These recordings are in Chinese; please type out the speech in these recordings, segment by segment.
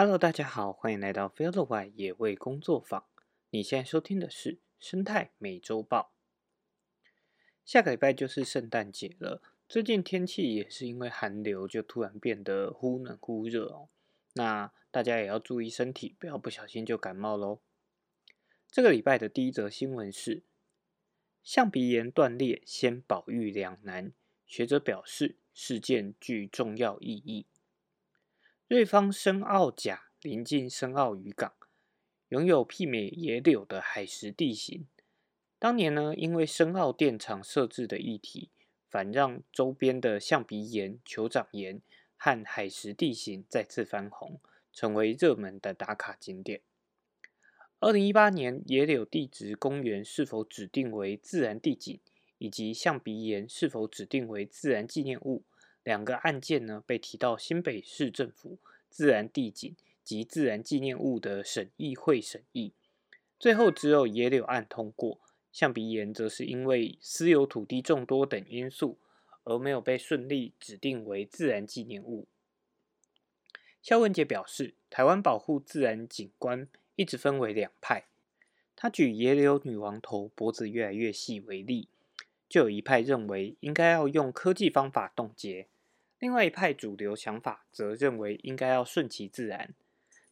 Hello，大家好，欢迎来到 f i e l d y 野味工作坊。你现在收听的是生态美洲豹。下个礼拜就是圣诞节了，最近天气也是因为寒流，就突然变得忽冷忽热哦。那大家也要注意身体，不要不小心就感冒喽。这个礼拜的第一则新闻是：象鼻炎断裂，先保育两难。学者表示，事件具重要意义。瑞芳深澳甲临近深澳渔港，拥有媲美野柳的海蚀地形。当年呢，因为深澳电厂设置的议题，反让周边的象鼻岩、酋长岩和海蚀地形再次翻红，成为热门的打卡景点。二零一八年，野柳地质公园是否指定为自然地景？以及象鼻岩是否指定为自然纪念物？两个案件呢，被提到新北市政府自然地景及自然纪念物的审议会审议，最后只有野柳案通过，象鼻岩则是因为私有土地众多等因素，而没有被顺利指定为自然纪念物。肖文杰表示，台湾保护自然景观一直分为两派，他举野柳女王头脖子越来越细为例。就有一派认为应该要用科技方法冻结，另外一派主流想法则认为应该要顺其自然。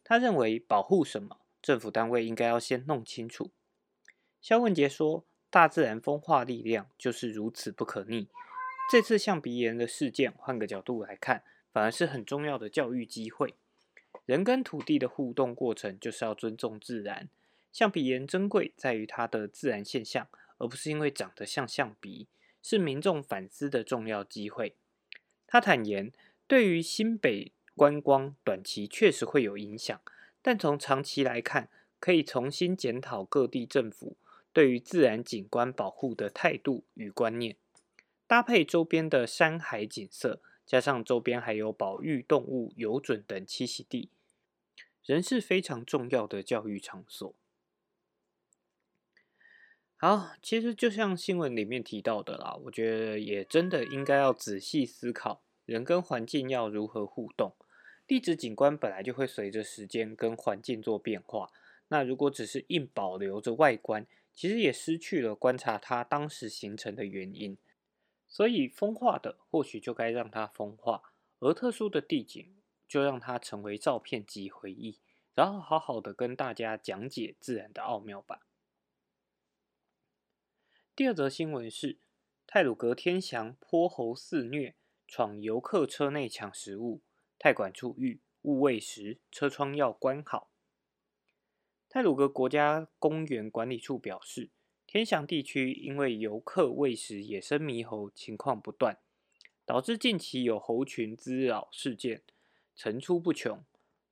他认为保护什么，政府单位应该要先弄清楚。肖文杰说：“大自然风化力量就是如此不可逆。这次象鼻炎的事件，换个角度来看，反而是很重要的教育机会。人跟土地的互动过程，就是要尊重自然。象鼻炎珍贵在于它的自然现象。”而不是因为长得像象鼻，是民众反思的重要机会。他坦言，对于新北观光短期确实会有影响，但从长期来看，可以重新检讨各地政府对于自然景观保护的态度与观念，搭配周边的山海景色，加上周边还有保育动物、游隼等栖息地，仍是非常重要的教育场所。好，其实就像新闻里面提到的啦，我觉得也真的应该要仔细思考，人跟环境要如何互动。地质景观本来就会随着时间跟环境做变化，那如果只是硬保留着外观，其实也失去了观察它当时形成的原因。所以风化的或许就该让它风化，而特殊的地景就让它成为照片及回忆，然后好好的跟大家讲解自然的奥妙吧。第二则新闻是，泰鲁格天祥泼猴肆虐，闯游客车内抢食物，泰管处遇勿喂食，车窗要关好。泰鲁格国家公园管理处表示，天祥地区因为游客喂食野生猕猴情况不断，导致近期有猴群滋扰事件层出不穷。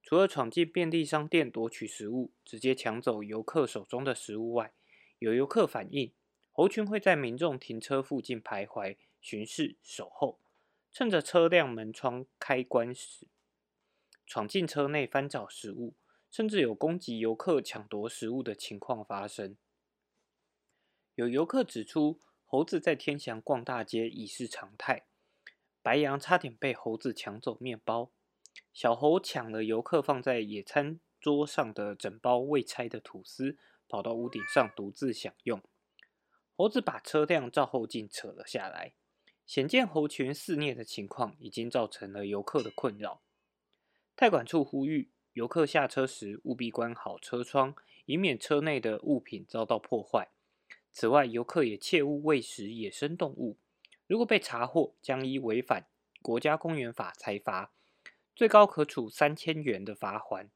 除了闯进便利商店夺取食物，直接抢走游客手中的食物外，有游客反映。猴群会在民众停车附近徘徊、巡视、守候，趁着车辆门窗开关时，闯进车内翻找食物，甚至有攻击游客、抢夺食物的情况发生。有游客指出，猴子在天祥逛大街已是常态。白羊差点被猴子抢走面包，小猴抢了游客放在野餐桌上的整包未拆的吐司，跑到屋顶上独自享用。猴子把车辆照后镜扯了下来，显见猴群肆虐的情况已经造成了游客的困扰。太管处呼吁游客下车时务必关好车窗，以免车内的物品遭到破坏。此外，游客也切勿喂食野生动物，如果被查获，将依违反国家公园法裁罚，最高可处三千元的罚款。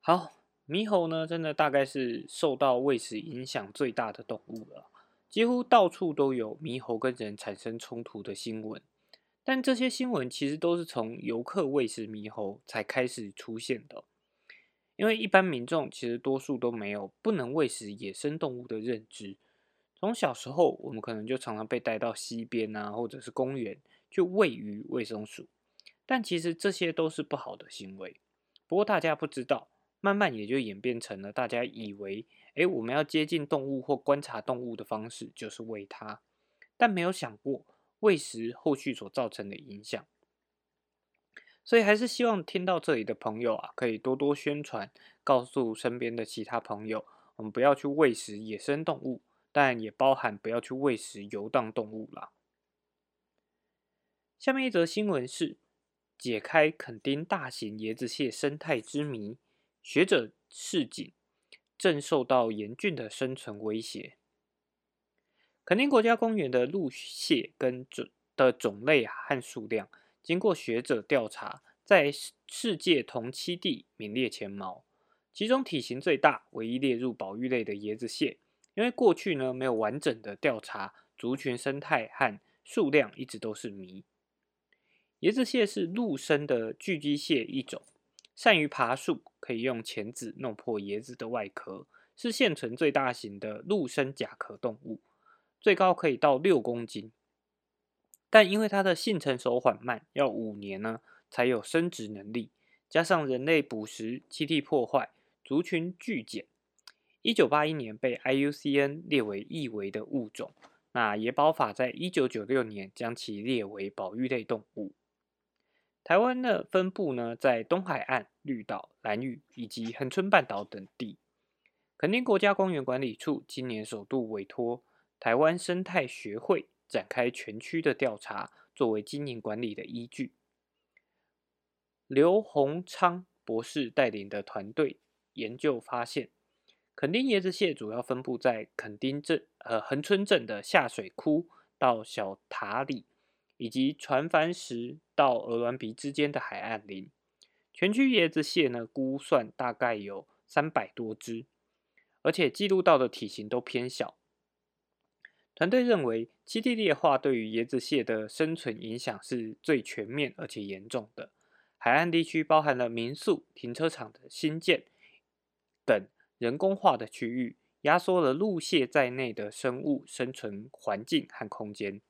好。猕猴呢，真的大概是受到喂食影响最大的动物了，几乎到处都有猕猴跟人产生冲突的新闻。但这些新闻其实都是从游客喂食猕猴才开始出现的，因为一般民众其实多数都没有不能喂食野生动物的认知。从小时候，我们可能就常常被带到溪边啊，或者是公园去喂鱼、喂松鼠，但其实这些都是不好的行为。不过大家不知道。慢慢也就演变成了大家以为，哎，我们要接近动物或观察动物的方式就是喂它，但没有想过喂食后续所造成的影响。所以还是希望听到这里的朋友啊，可以多多宣传，告诉身边的其他朋友，我们不要去喂食野生动物，但也包含不要去喂食游荡动物啦。下面一则新闻是解开垦丁大型椰子蟹生态之谜，学者市井，正受到严峻的生存威胁。垦丁国家公园的陆蟹跟种的种类和数量。经过学者调查，在世界同期地名列前茅。其中体型最大、唯一列入保育类的椰子蟹，因为过去呢没有完整的调查族群生态和数量，一直都是谜。椰子蟹是陆生的巨基蟹一种，善于爬树，可以用钳子弄破椰子的外壳，是现存最大型的陆生甲壳动物，最高可以到六公斤。但因为它的性成熟缓慢，要五年呢才有生殖能力，加上人类捕食、栖地破坏，族群剧减。一九八一年被 IUCN 列为易危的物种，那野保法在一九九六年将其列为保育类动物。台湾的分布呢，在东海岸、绿岛、兰屿以及恒春半岛等地。垦丁国家公园管理处今年首度委托台湾生态学会。展开全区的调查，作为经营管理的依据。刘洪昌博士带领的团队研究发现，垦丁椰子蟹主要分布在垦丁镇、呃恒春镇的下水窟到小塔里，以及船帆石到鹅銮鼻之间的海岸林。全区椰子蟹呢，估算大概有三百多只，而且记录到的体型都偏小。团队认为，栖地劣化对于椰子蟹的生存影响是最全面而且严重的。海岸地区包含了民宿、停车场的新建等人工化的区域，压缩了陆蟹在内的生物生存环境和空间。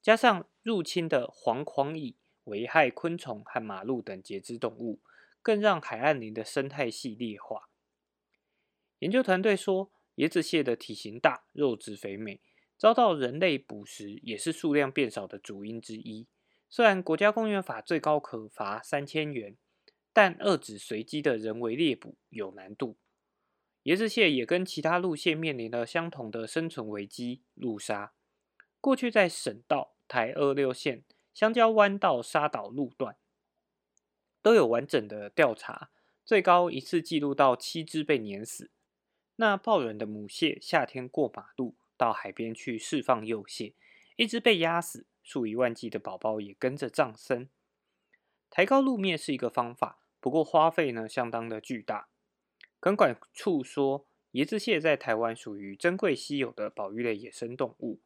加上入侵的黄狂蚁危害昆虫和马鹿等节肢动物，更让海岸林的生态系劣化。研究团队说，椰子蟹的体型大，肉质肥美。遭到人类捕食也是数量变少的主因之一。虽然国家公园法最高可罚三千元，但遏制随机的人为猎捕有难度。椰子蟹也跟其他路线面临了相同的生存危机——路杀。过去在省道台二六线香蕉湾到沙岛路段都有完整的调查，最高一次记录到七只被碾死。那抱人的母蟹夏天过马路。到海边去释放幼蟹，一只被压死，数以万计的宝宝也跟着葬身。抬高路面是一个方法，不过花费呢相当的巨大。垦管处说，椰子蟹在台湾属于珍贵稀有的保育类野生动物。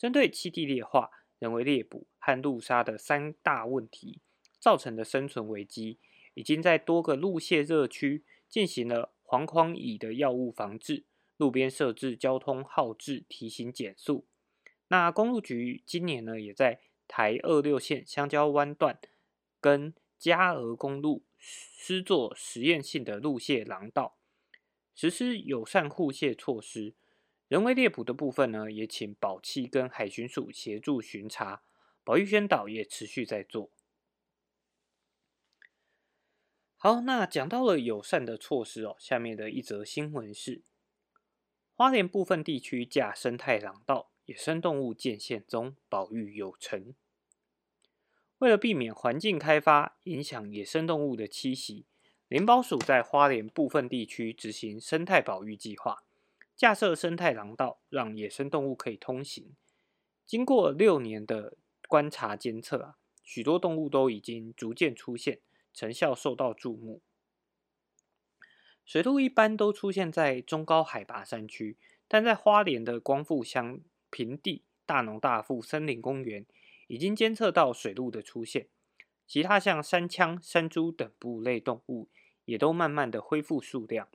针对栖地劣化、人为猎捕和路杀的三大问题造成的生存危机，已经在多个路蟹热区进行了黄框蚁的药物防治。路边设置交通号志提醒减速。那公路局今年呢，也在台二六线香蕉湾段跟嘉鹅公路施作实验性的路线廊道，实施友善护蟹措施。人为猎捕的部分呢，也请保期跟海巡署协助巡查，保育宣导也持续在做。好，那讲到了友善的措施哦，下面的一则新闻是。花莲部分地区架生态廊道，野生动物见线中，保育有成。为了避免环境开发影响野生动物的栖息，联保署在花莲部分地区执行生态保育计划，架设生态廊道，让野生动物可以通行。经过六年的观察监测啊，许多动物都已经逐渐出现，成效受到注目。水兔一般都出现在中高海拔山区，但在花莲的光复乡平地大农大富森林公园，已经监测到水鹿的出现。其他像山羌、山猪等哺乳类动物，也都慢慢的恢复数量。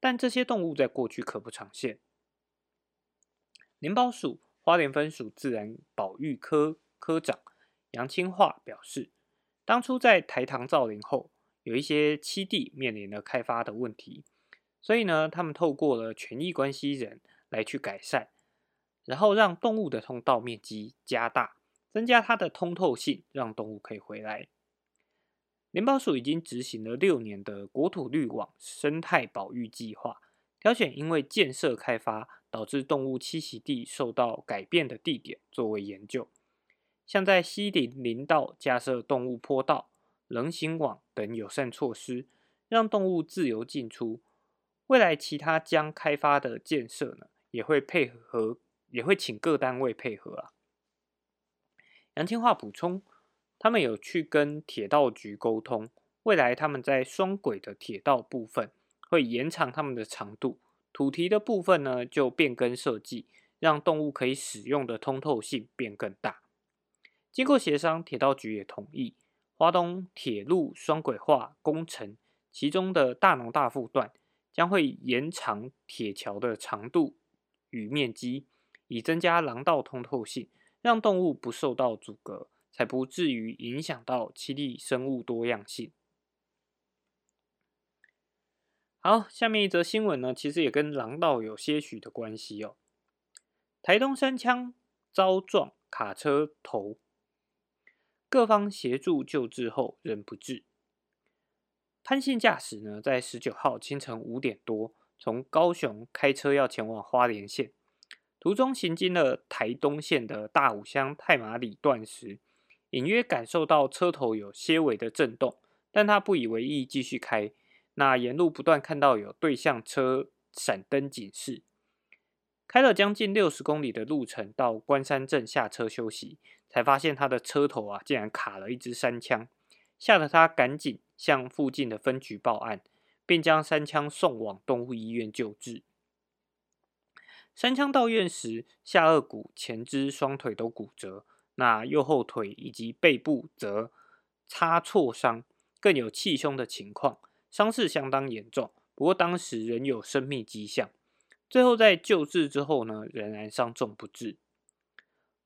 但这些动物在过去可不常见。林保署花莲分署自然保育科科长杨清化表示，当初在台糖造林后。有一些栖地面临了开发的问题，所以呢，他们透过了权益关系人来去改善，然后让动物的通道面积加大，增加它的通透性，让动物可以回来。联保署已经执行了六年的国土绿网生态保育计划，挑选因为建设开发导致动物栖息地受到改变的地点作为研究，像在西林林道架设动物坡道、人行网等友善措施，让动物自由进出。未来其他将开发的建设呢，也会配合，也会请各单位配合啊。杨清华补充。他们有去跟铁道局沟通，未来他们在双轨的铁道部分会延长他们的长度，土堤的部分呢就变更设计，让动物可以使用的通透性变更大。经过协商，铁道局也同意，华东铁路双轨化工程其中的大农大富段将会延长铁桥的长度与面积，以增加廊道通透性，让动物不受到阻隔。才不至于影响到栖地生物多样性。好，下面一则新闻呢，其实也跟狼道有些许的关系哦。台东山枪遭撞卡车头，各方协助救治后仍不治。潘姓驾驶呢，在十九号清晨五点多，从高雄开车要前往花莲县，途中行经了台东县的大武乡太马里段时。隐约感受到车头有些微的震动，但他不以为意，继续开。那沿路不断看到有对向车闪灯警示，开了将近六十公里的路程，到关山镇下车休息，才发现他的车头啊竟然卡了一支山枪，吓得他赶紧向附近的分局报案，并将山枪送往动物医院救治。山枪到院时，下颚骨、前肢、双腿都骨折。那右后腿以及背部则擦挫伤，更有气胸的情况，伤势相当严重。不过当时仍有生命迹象，最后在救治之后呢，仍然伤重不治。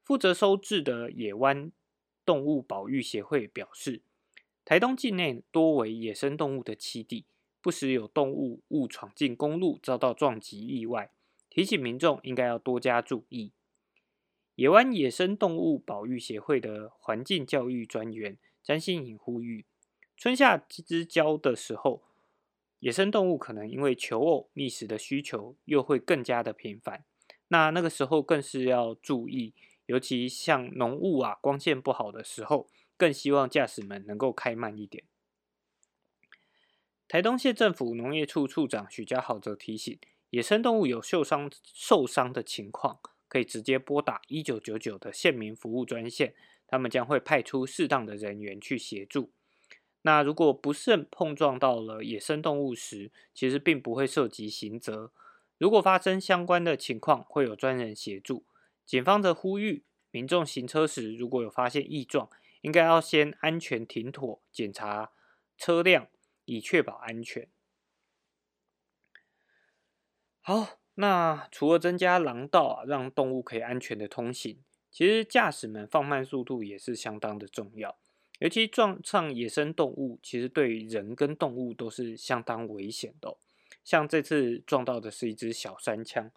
负责收治的野湾动物保育协会表示，台东境内多为野生动物的栖地，不时有动物误闯进公路，遭到撞击意外，提醒民众应该要多加注意。野湾野生动物保育协会的环境教育专员詹新颖呼吁：春夏之交的时候，野生动物可能因为求偶觅食的需求又会更加的频繁。那那个时候更是要注意，尤其像浓雾啊、光线不好的时候，更希望驾驶们能够开慢一点。台东县政府农业处处长许家豪则提醒：野生动物有受伤受伤的情况。可以直接拨打一九九九的县民服务专线，他们将会派出适当的人员去协助。那如果不慎碰撞到了野生动物时，其实并不会涉及刑责。如果发生相关的情况，会有专人协助。警方则呼吁民众行车时，如果有发现异状，应该要先安全停妥，检查车辆，以确保安全。好。那除了增加廊道啊，让动物可以安全的通行，其实驾驶们放慢速度也是相当的重要。尤其撞上野生动物，其实对人跟动物都是相当危险的。像这次撞到的是一只小山枪，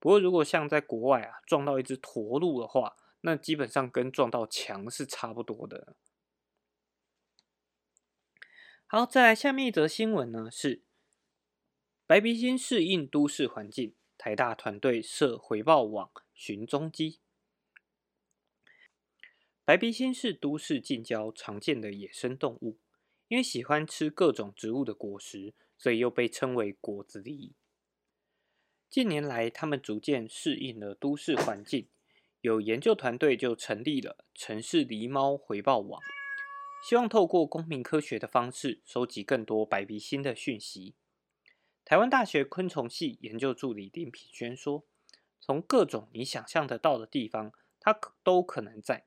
不过如果像在国外啊，撞到一只驼鹿的话，那基本上跟撞到墙是差不多的。好，再来下面一则新闻呢，是白鼻星适应都市环境。台大团队设回报网寻踪机。白鼻星是都市近郊常见的野生动物，因为喜欢吃各种植物的果实，所以又被称为果子狸。近年来，它们逐渐适应了都市环境，有研究团队就成立了城市狸猫回报网，希望透过公民科学的方式，收集更多白鼻星的讯息。台湾大学昆虫系研究助理林品轩说：“从各种你想象得到的地方，它都可能在，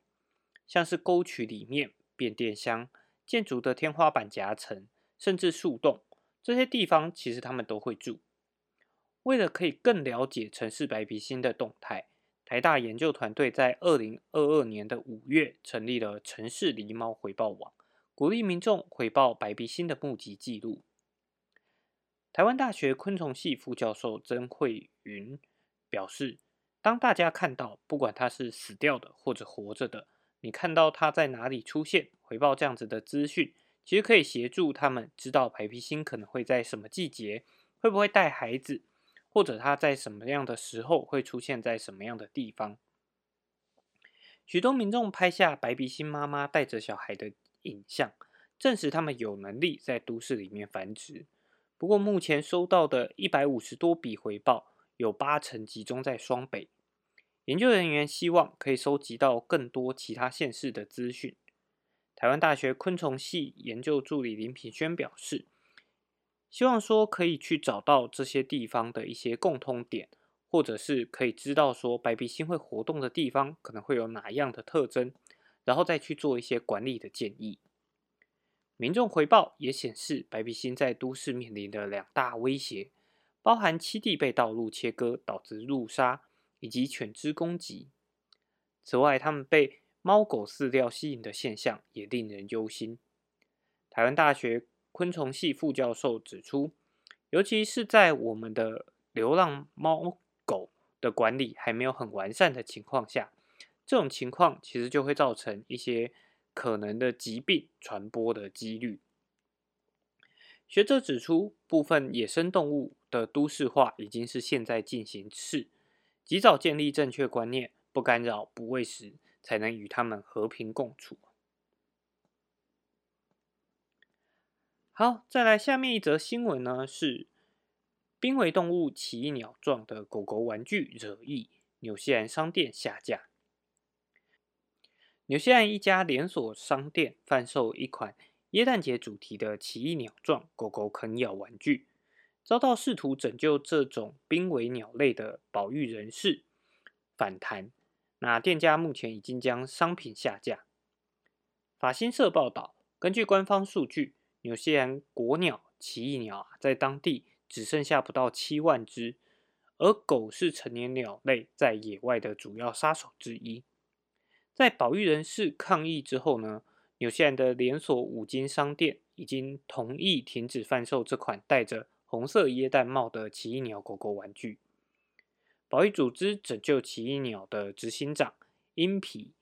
像是沟渠里面、变电箱、建筑的天花板夹层，甚至树洞，这些地方其实他们都会住。为了可以更了解城市白鼻星的动态，台大研究团队在二零二二年的五月成立了城市狸猫回报网，鼓励民众回报白鼻星的目击记录。”台湾大学昆虫系副教授曾慧云表示：“当大家看到，不管它是死掉的或者活着的，你看到它在哪里出现，回报这样子的资讯，其实可以协助他们知道白鼻星可能会在什么季节，会不会带孩子，或者它在什么样的时候会出现在什么样的地方。许多民众拍下白鼻星妈妈带着小孩的影像，证实他们有能力在都市里面繁殖。不过，目前收到的一百五十多笔回报，有八成集中在双北。研究人员希望可以收集到更多其他县市的资讯。台湾大学昆虫系研究助理林品轩表示，希望说可以去找到这些地方的一些共通点，或者是可以知道说白鼻星会活动的地方可能会有哪样的特征，然后再去做一些管理的建议。民众回报也显示，白鼻星在都市面临的两大威胁，包含栖地被道路切割导致路杀，以及犬只攻击。此外，他们被猫狗饲料吸引的现象也令人忧心。台湾大学昆虫系副教授指出，尤其是在我们的流浪猫狗的管理还没有很完善的情况下，这种情况其实就会造成一些。可能的疾病传播的几率。学者指出，部分野生动物的都市化已经是现在进行式，及早建立正确观念，不干扰、不喂食，才能与它们和平共处。好，再来下面一则新闻呢，是濒危动物奇异鸟状的狗狗玩具惹意，纽西兰商店下架。纽西兰一家连锁商店贩售一款耶诞节主题的奇异鸟状狗狗啃咬玩具，遭到试图拯救这种濒危鸟类的保育人士反弹。那店家目前已经将商品下架。法新社报道，根据官方数据，纽西兰国鸟奇异鸟，在当地只剩下不到七万只，而狗是成年鸟类在野外的主要杀手之一。在保育人士抗议之后呢，纽西兰的连锁五金商店已经同意停止贩售这款戴着红色椰蛋帽的奇异鸟狗狗玩具。保育组织拯救奇异鸟的执行长英皮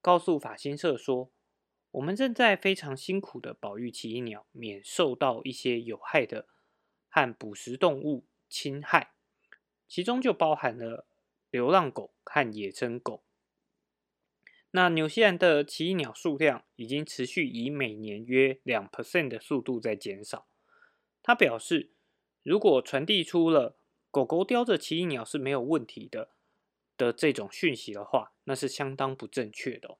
告诉法新社说：“我们正在非常辛苦的保育奇异鸟，免受到一些有害的和捕食动物侵害，其中就包含了流浪狗和野生狗。”那纽西兰的奇异鸟数量已经持续以每年约两 percent 的速度在减少。他表示，如果传递出了狗狗叼着奇异鸟是没有问题的的这种讯息的话，那是相当不正确的。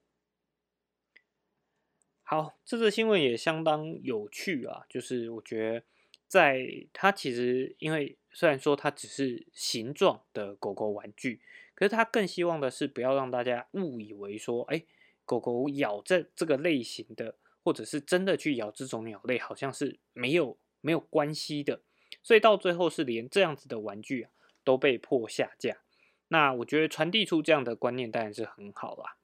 好，这则新闻也相当有趣啊，就是我觉得在它其实因为虽然说它只是形状的狗狗玩具。可是他更希望的是，不要让大家误以为说，哎，狗狗咬这这个类型的，或者是真的去咬这种鸟类，好像是没有没有关系的。所以到最后是连这样子的玩具啊都被迫下架。那我觉得传递出这样的观念当然是很好啦。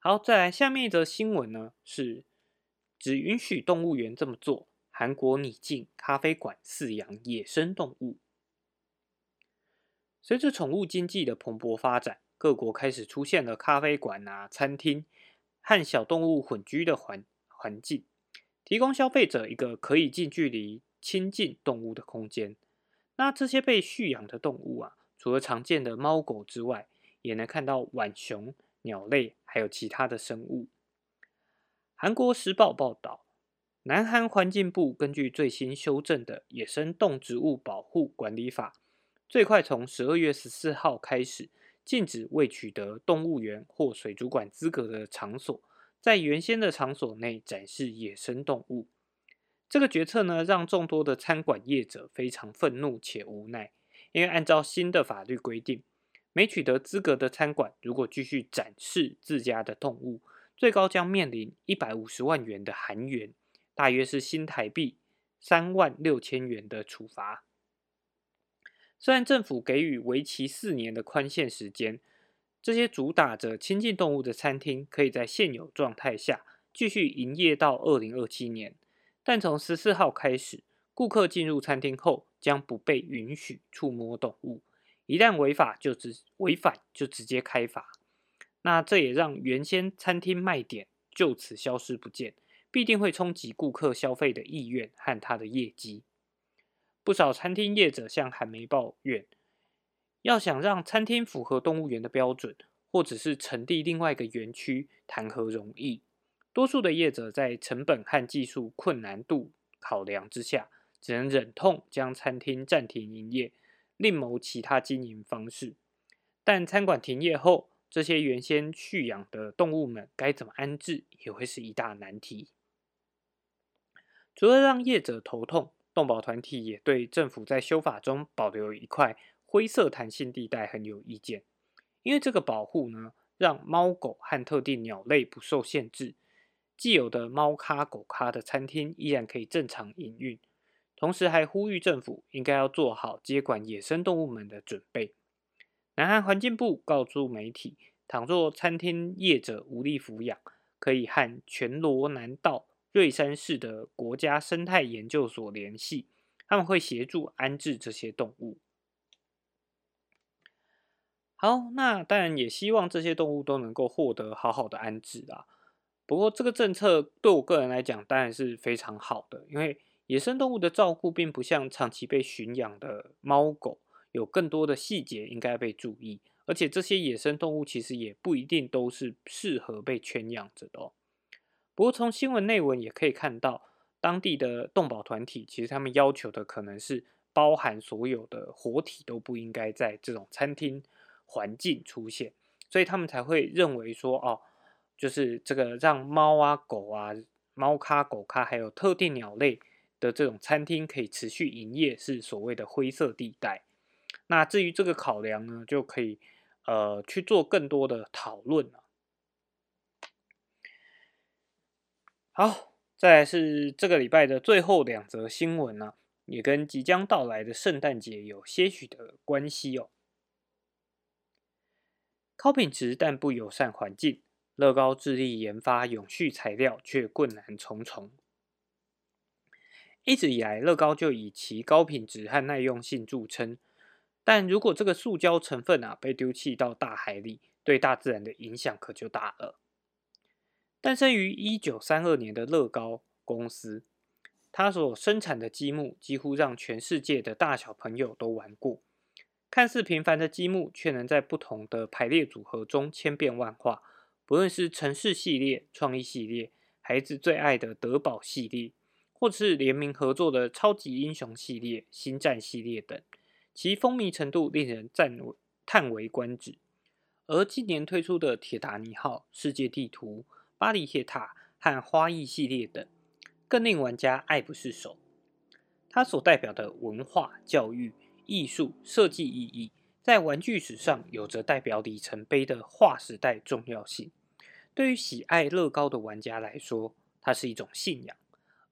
好，再来下面一则新闻呢，是只允许动物园这么做。韩国拟禁咖啡馆饲养野生动物。随着宠物经济的蓬勃发展，各国开始出现了咖啡馆啊、餐厅和小动物混居的环环境，提供消费者一个可以近距离亲近动物的空间。那这些被驯养的动物啊，除了常见的猫狗之外，也能看到浣熊、鸟类，还有其他的生物。韩国时报报道，南韩环境部根据最新修正的《野生动植物保护管理法》。最快从十二月十四号开始，禁止未取得动物园或水族馆资格的场所，在原先的场所内展示野生动物。这个决策呢，让众多的餐馆业者非常愤怒且无奈，因为按照新的法律规定，没取得资格的餐馆如果继续展示自家的动物，最高将面临一百五十万元的韩元，大约是新台币三万六千元的处罚。虽然政府给予为期四年的宽限时间，这些主打着亲近动物的餐厅可以在现有状态下继续营业到二零二七年，但从十四号开始，顾客进入餐厅后将不被允许触摸动物，一旦违法就直违反就直接开罚。那这也让原先餐厅卖点就此消失不见，必定会冲击顾客消费的意愿和他的业绩。不少餐厅业者向韩媒抱怨，要想让餐厅符合动物园的标准，或者是成立另外一个园区，谈何容易？多数的业者在成本和技术困难度考量之下，只能忍痛将餐厅暂停营业，另谋其他经营方式。但餐馆停业后，这些原先蓄养的动物们该怎么安置，也会是一大难题。除了让业者头痛，动保团体也对政府在修法中保留一块灰色弹性地带很有意见，因为这个保护呢，让猫狗和特定鸟类不受限制，既有的猫咖狗咖的餐厅依然可以正常营运，同时还呼吁政府应该要做好接管野生动物们的准备。南韩环境部告诉媒体，倘若餐厅业者无力抚养，可以和全罗南道。瑞山市的国家生态研究所联系，他们会协助安置这些动物。好，那当然也希望这些动物都能够获得好好的安置啊。不过这个政策对我个人来讲当然是非常好的，因为野生动物的照顾并不像长期被驯养的猫狗，有更多的细节应该被注意，而且这些野生动物其实也不一定都是适合被圈养着的哦。不过，从新闻内文也可以看到，当地的动保团体其实他们要求的可能是包含所有的活体都不应该在这种餐厅环境出现，所以他们才会认为说，哦，就是这个让猫啊、狗啊、猫咖、狗咖还有特定鸟类的这种餐厅可以持续营业，是所谓的灰色地带。那至于这个考量呢，就可以呃去做更多的讨论了。好，再来是这个礼拜的最后两则新闻呢，也跟即将到来的圣诞节有些许的关系哦。高品质但不友善环境，乐高致力研发永续材料，却困难重重。一直以来，乐高就以其高品质和耐用性著称，但如果这个塑胶成分啊被丢弃到大海里，对大自然的影响可就大了。诞生于一九三二年的乐高公司，它所生产的积木几乎让全世界的大小朋友都玩过。看似平凡的积木，却能在不同的排列组合中千变万化。不论是城市系列、创意系列、孩子最爱的德宝系列，或是联名合作的超级英雄系列、星战系列等，其风靡程度令人赞叹为观止。而今年推出的铁达尼号世界地图。巴黎铁塔和花艺系列等，更令玩家爱不释手。它所代表的文化、教育、艺术、设计意义，在玩具史上有着代表里程碑的划时代重要性。对于喜爱乐高的玩家来说，它是一种信仰。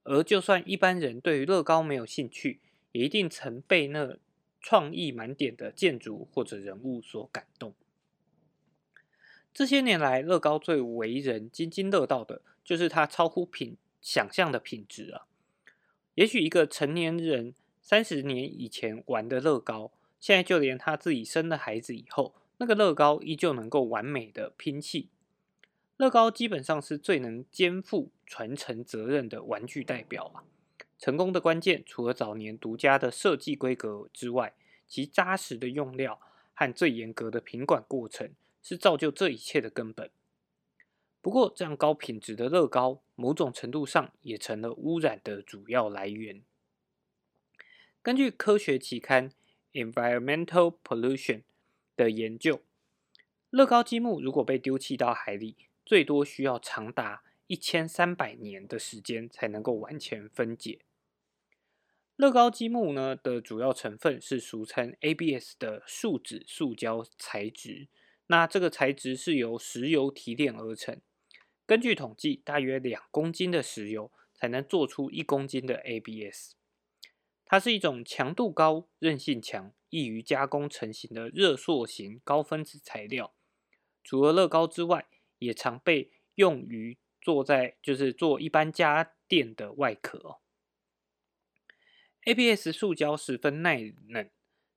而就算一般人对于乐高没有兴趣，也一定曾被那创意满点的建筑或者人物所感动。这些年来，乐高最为人津津乐道的，就是它超乎品想象的品质啊！也许一个成年人三十年以前玩的乐高，现在就连他自己生了孩子以后，那个乐高依旧能够完美的拼砌。乐高基本上是最能肩负传承责任的玩具代表啊！成功的关键，除了早年独家的设计规格之外，其扎实的用料和最严格的品管过程。是造就这一切的根本。不过，这样高品质的乐高，某种程度上也成了污染的主要来源。根据科学期刊《Environmental Pollution》的研究，乐高积木如果被丢弃到海里，最多需要长达一千三百年的时间才能够完全分解。乐高积木呢的主要成分是俗称 ABS 的树脂塑胶材质。那这个材质是由石油提炼而成。根据统计，大约两公斤的石油才能做出一公斤的 ABS。它是一种强度高、韧性强、易于加工成型的热塑型高分子材料。除了乐高之外，也常被用于做在就是做一般家电的外壳。ABS 塑胶十分耐冷。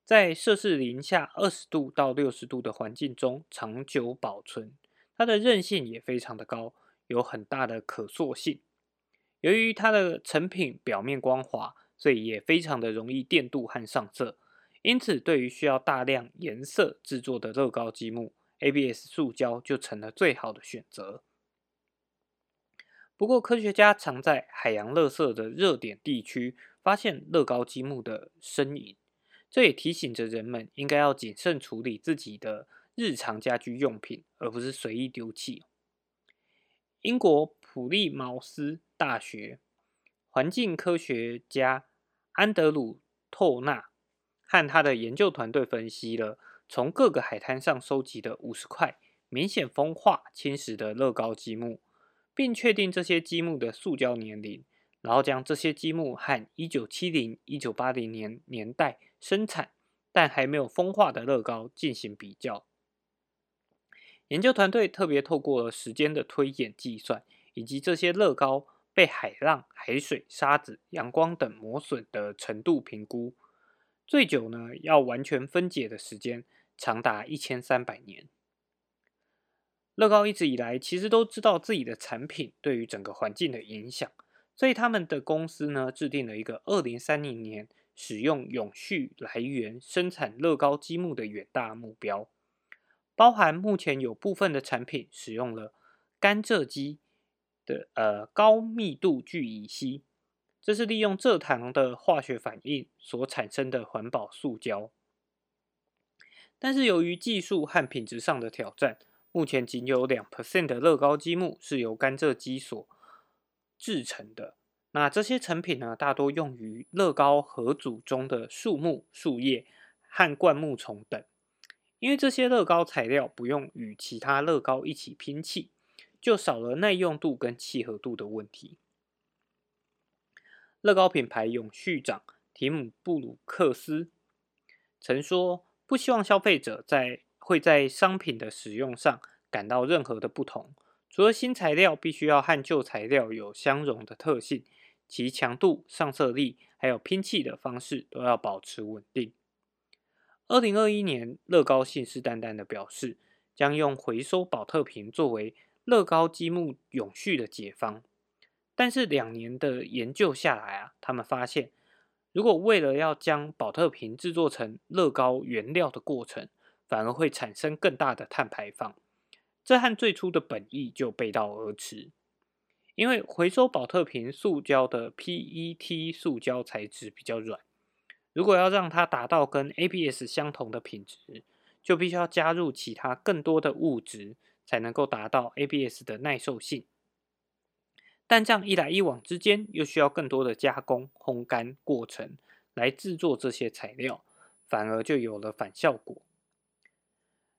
在摄氏零下二十度到六十度的环境中长久保存，它的韧性也非常的高，有很大的可塑性。由于它的成品表面光滑，所以也非常的容易电镀和上色。因此，对于需要大量颜色制作的乐高积木，ABS 塑胶就成了最好的选择。不过，科学家常在海洋垃圾的热点地区发现乐高积木的身影，这也提醒着人们应该要谨慎处理自己的日常家居用品，而不是随意丢弃。英国普利茅斯大学环境科学家安德鲁·透纳和他的研究团队分析了从各个海滩上收集的五十块明显风化侵蚀的乐高积木。并确定这些积木的塑胶年龄，然后将这些积木和一九七零、一九八零年年代生产但还没有风化的乐高进行比较。研究团队特别透过了时间的推演计算，以及这些乐高被海浪、海水、沙子、阳光等磨损的程度评估，最久呢要完全分解的时间长达一千三百年。乐高一直以来其实都知道自己的产品对于整个环境的影响，所以他们的公司呢制定了一个二零三零年使用永续来源生产乐高积木的远大目标，包含目前有部分的产品使用了甘蔗基的呃高密度聚乙烯，这是利用蔗糖的化学反应所产生的环保塑胶，但是由于技术和品质上的挑战。目前仅有两 percent 的乐高积木是由甘蔗基所制成的。那这些成品呢，大多用于乐高合组中的树木、树叶和灌木丛等。因为这些乐高材料不用与其他乐高一起拼砌，就少了耐用度跟契合度的问题。乐高品牌永续长提姆布鲁克斯曾说：“不希望消费者在。”会在商品的使用上感到任何的不同，除了新材料必须要和旧材料有相容的特性，其强度、上色力还有拼砌的方式都要保持稳定。二零二一年，乐高信誓旦旦的表示，将用回收保特瓶作为乐高积木永续的解方。但是两年的研究下来啊，他们发现，如果为了要将保特瓶制作成乐高原料的过程，反而会产生更大的碳排放，这和最初的本意就背道而驰。因为回收保特瓶塑胶的 PET 塑胶材质比较软，如果要让它达到跟 ABS 相同的品质，就必须要加入其他更多的物质，才能够达到 ABS 的耐受性。但这样一来一往之间，又需要更多的加工、烘干过程来制作这些材料，反而就有了反效果。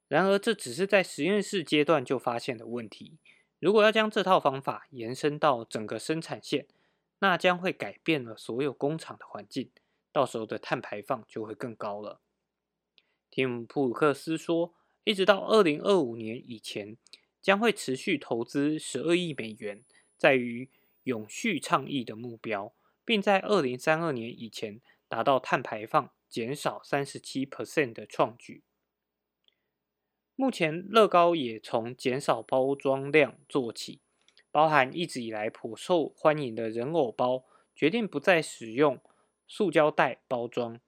然而，这只是在实验室阶段就发现的问题。如果要将这套方法延伸到整个生产线，那将会改变了所有工厂的环境，到时候的碳排放就会更高了。蒂姆·普鲁克斯说，一直到二零二五年以前，将会持续投资十二亿美元，在于永续倡议的目标，并在二零三二年以前达到碳排放减少三十七 percent 的创举。目前，乐高也从减少包装量做起，包含一直以来颇受欢迎的人偶包，决定不再使用塑胶袋包装；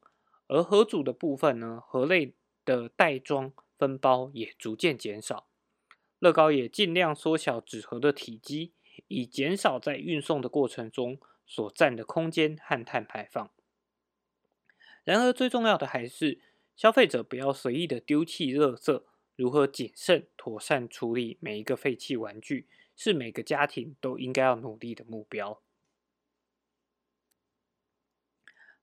而盒组的部分呢，盒类的袋装分包也逐渐减少。乐高也尽量缩小纸盒的体积，以减少在运送的过程中所占的空间和碳排放。然而，最重要的还是消费者不要随意的丢弃垃圾。如何谨慎妥善处理每一个废弃玩具，是每个家庭都应该要努力的目标。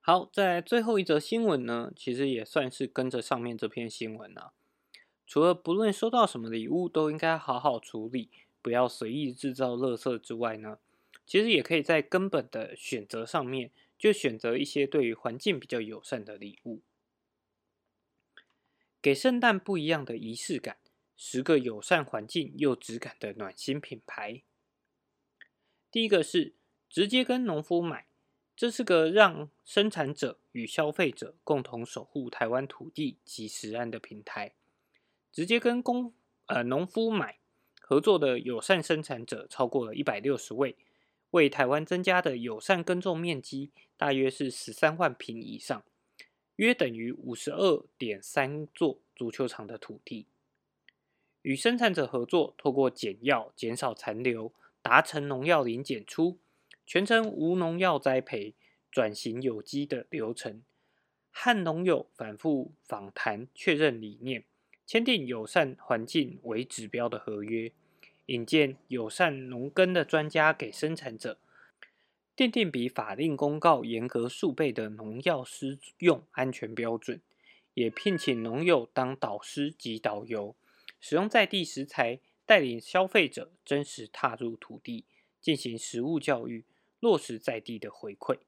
好，在最后一则新闻呢，其实也算是跟着上面这篇新闻啊。除了不论收到什么礼物都应该好好处理，不要随意制造垃圾之外呢，其实也可以在根本的选择上面，就选择一些对于环境比较友善的礼物。给圣诞不一样的仪式感，十个友善环境又质感的暖心品牌。第一个是直接跟农夫买，这是个让生产者与消费者共同守护台湾土地及食安的平台。直接跟工呃农夫买合作的友善生产者超过了一百六十位，为台湾增加的友善耕种面积大约是十三万平以上，约等于五十二点三座足球场的土地。与生产者合作，透过减药、减少残留，达成农药零检出、全程无农药栽培、转型有机的流程，和农友反复访谈确认理念，签订友善环境为指标的合约。引荐友善农耕的专家给生产者，奠定比法令公告严格数倍的农药施用安全标准，也聘请农友当导师及导游，使用在地食材，带领消费者真实踏入土地，进行实物教育，落实在地的回馈。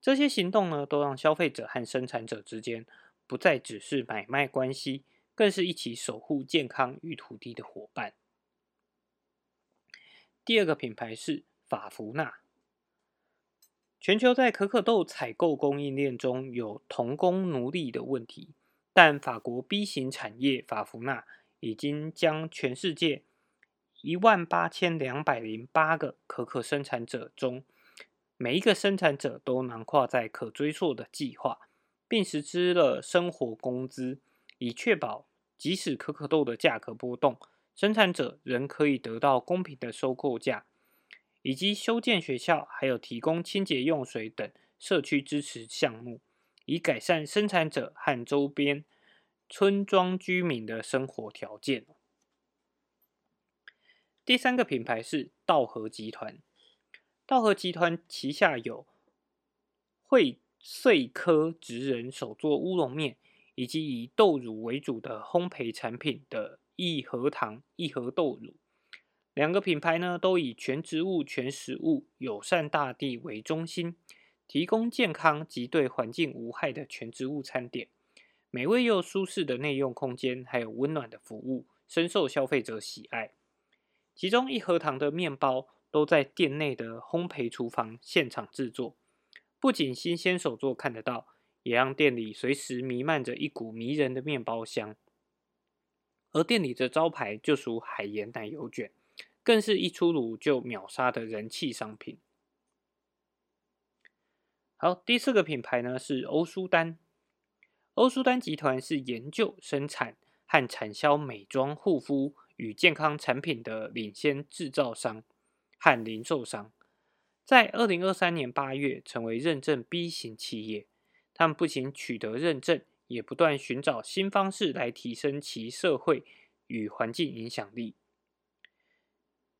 这些行动呢，都让消费者和生产者之间不再只是买卖关系，更是一起守护健康与土地的伙伴。第二个品牌是法芙娜。全球在可可豆采购供应链中有童工奴隶的问题，但法国 B 型产业法芙娜已经将全世界一万八千两百零八个可可生产者中，每一个生产者都囊括在可追溯的计划，并实施了生活工资，以确保即使可可豆的价格波动。生产者仍可以得到公平的收购价，以及修建学校，还有提供清洁用水等社区支持项目，以改善生产者和周边村庄居民的生活条件。第三个品牌是道和集团，道和集团旗下有惠穗科职人手做乌龙面，以及以豆乳为主的烘焙产品的。益和糖、益和豆乳两个品牌呢，都以全植物、全食物、友善大地为中心，提供健康及对环境无害的全植物餐点，美味又舒适的内用空间，还有温暖的服务，深受消费者喜爱。其中，益和糖的面包都在店内的烘焙厨房现场制作，不仅新鲜手作看得到，也让店里随时弥漫着一股迷人的面包香。而店里的招牌就属海盐奶油卷，更是一出炉就秒杀的人气商品。好，第四个品牌呢是欧舒丹。欧舒丹集团是研究、生产和产销美妆、护肤与健康产品的领先制造商和零售商，在二零二三年八月成为认证 B 型企业。他们不仅取得认证。也不断寻找新方式来提升其社会与环境影响力，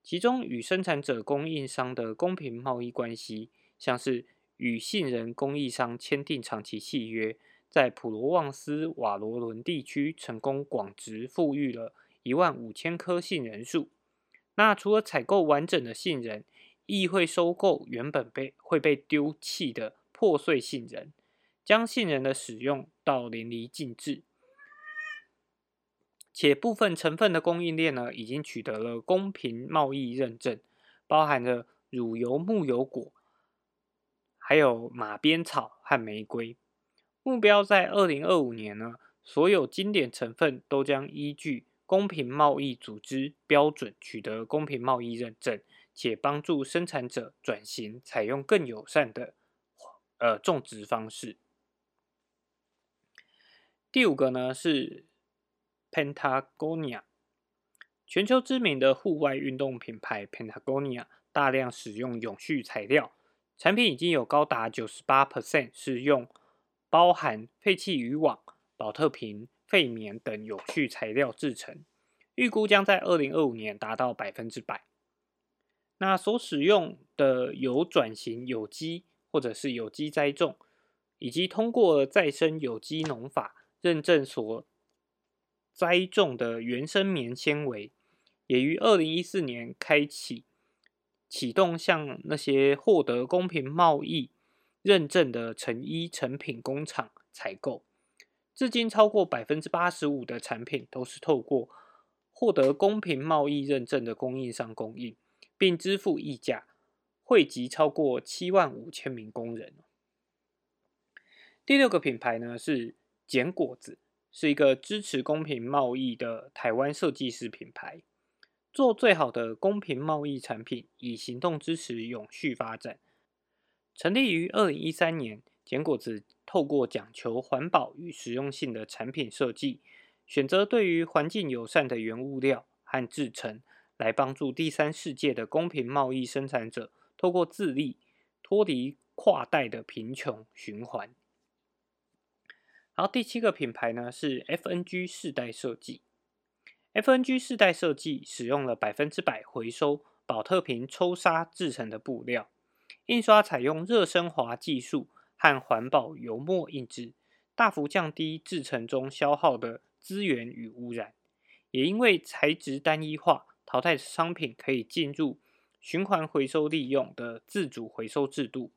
其中与生产者、供应商的公平贸易关系，像是与信任供应商签订长期契约，在普罗旺斯瓦罗伦地区成功广植富裕了一万五千棵杏仁树。那除了采购完整的杏仁，亦会收购原本被会被丢弃的破碎杏仁。将杏仁的使用到淋漓尽致，且部分成分的供应链呢，已经取得了公平贸易认证，包含着乳油木油果，还有马鞭草和玫瑰。目标在二零二五年呢，所有经典成分都将依据公平贸易组织标准取得公平贸易认证，且帮助生产者转型，采用更友善的呃种植方式。第五个呢是 Pentagonia，全球知名的户外运动品牌 Pentagonia 大量使用永续材料，产品已经有高达九十八 percent 是用包含废弃渔网、保特瓶、废棉等永续材料制成，预估将在二零二五年达到百分之百。那所使用的有转型有机或者是有机栽种，以及通过再生有机农法。认证所栽种的原生棉纤维，也于二零一四年开启启动向那些获得公平贸易认证的成衣成品工厂采购。至今，超过百分之八十五的产品都是透过获得公平贸易认证的供应商供应，并支付溢价，汇集超过七万五千名工人。第六个品牌呢是。简果子是一个支持公平贸易的台湾设计师品牌，做最好的公平贸易产品，以行动支持永续发展。成立于二零一三年，简果子透过讲求环保与实用性的产品设计，选择对于环境友善的原物料和制成，来帮助第三世界的公平贸易生产者，透过自立脱离跨代的贫穷循环。然后第七个品牌呢是 FNG 世代设计。FNG 世代设计使用了百分之百回收保特瓶抽纱制成的布料，印刷采用热升华技术和环保油墨印制，大幅降低制成中消耗的资源与污染。也因为材质单一化，淘汰商品可以进入循环回收利用的自主回收制度，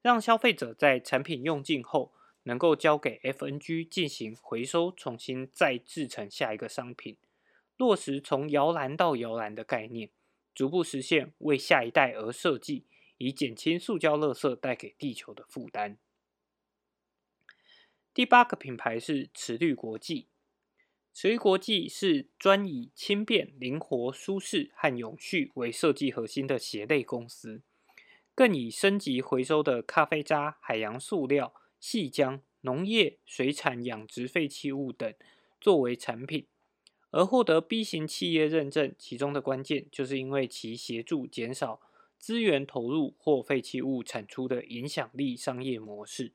让消费者在产品用尽后能够交给 FNG 进行回收，重新再制成下一个商品。落实从摇篮到摇篮的概念，逐步实现为下一代而设计，以减轻塑胶垃圾带给地球的负担。第八个品牌是驰绿国际，驰绿国际是专以轻便、灵活、舒适和永续为设计核心的鞋类公司，更以升级回收的咖啡渣、海洋塑料、细浆、农业、水产养殖废弃物等作为产品。而获得 B 型企业认证，其中的关键就是因为其协助减少资源投入或废弃物产出的影响力商业模式。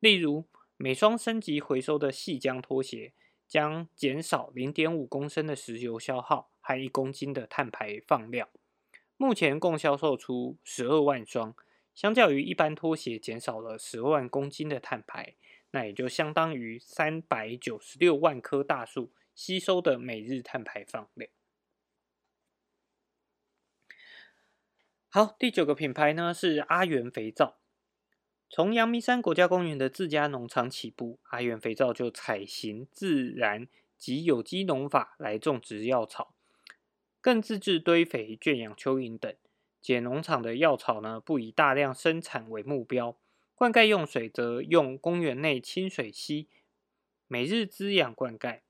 例如，每双升级回收的细浆拖鞋将减少零点五公升的石油消耗和一公斤的碳排放量。目前共销售出十二万双，相较于一般拖鞋减少了十万公斤的碳排，那也就相当于三百九十六万棵大树。吸收的每日碳排放量。好，第九个品牌呢是阿元肥皂。从阳明山国家公园的自家农场起步，阿元肥皂就采行自然及有机农法来种植药草，更自制堆肥、圈养蚯蚓等。且农场的药草呢，不以大量生产为目标，灌溉用水则用公园内清水溪，每日滋养灌溉。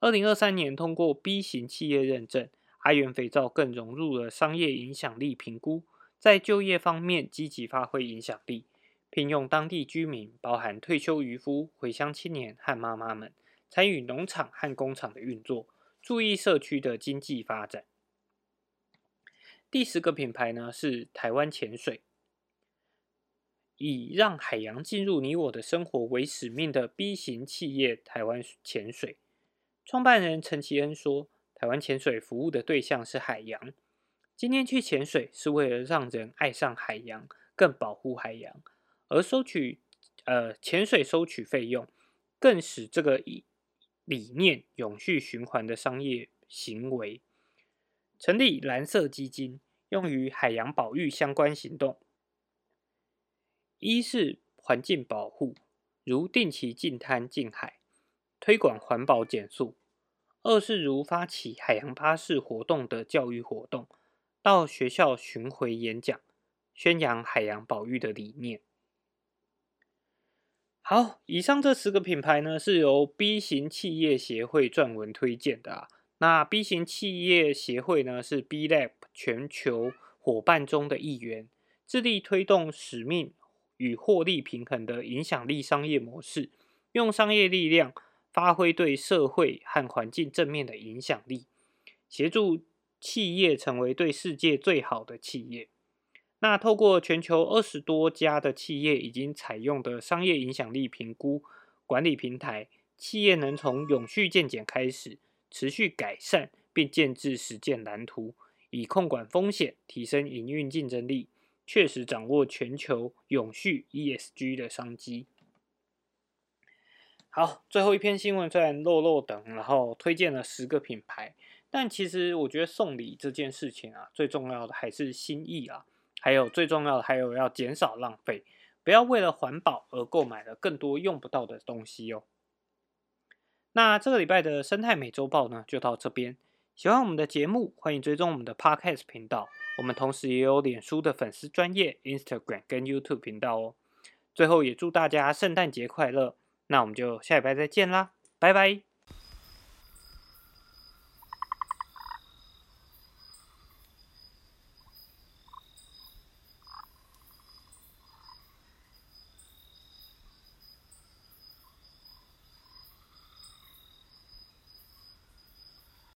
二零二三年通过 B 型企业认证，阿元肥皂更融入了商业影响力评估，在就业方面积极发挥影响力，聘用当地居民，包含退休渔夫、回乡青年和妈妈们，参与农场和工厂的运作，注意社区的经济发展。第十个品牌呢是台湾潜水，以让海洋进入你我的生活为使命的 B 型企业台湾潜水。创办人陈其恩说：“台湾潜水服务的对象是海洋。今天去潜水是为了让人爱上海洋，更保护海洋。而收取呃潜水收取费用，更使这个理理念永续循环的商业行为。成立蓝色基金，用于海洋保育相关行动。一是环境保护，如定期净滩净海，推广环保减速。”二是如发起海洋巴士活动的教育活动，到学校巡回演讲，宣扬海洋保育的理念。好，以上这十个品牌呢，是由 B 型企业协会撰文推荐的啊。那 B 型企业协会呢，是 B Lab 全球伙伴中的一员，致力推动使命与获利平衡的影响力商业模式，用商业力量。发挥对社会和环境正面的影响力，协助企业成为对世界最好的企业。那透过全球二十多家的企业已经采用的商业影响力评估管理平台，企业能从永续见解开始，持续改善并建制实践蓝图，以控管风险，提升营运竞争力，确实掌握全球永续 ESG 的商机。好，最后一篇新闻虽然漏漏等，然后推荐了十个品牌，但其实我觉得送礼这件事情啊，最重要的还是心意啊，还有最重要的还有要减少浪费，不要为了环保而购买了更多用不到的东西哦。那这个礼拜的生态美洲报呢，就到这边。喜欢我们的节目，欢迎追踪我们的 Podcast 频道，我们同时也有脸书的粉丝专业、Instagram 跟 YouTube 频道哦。最后也祝大家圣诞节快乐。那我们就下礼拜再见啦，拜拜。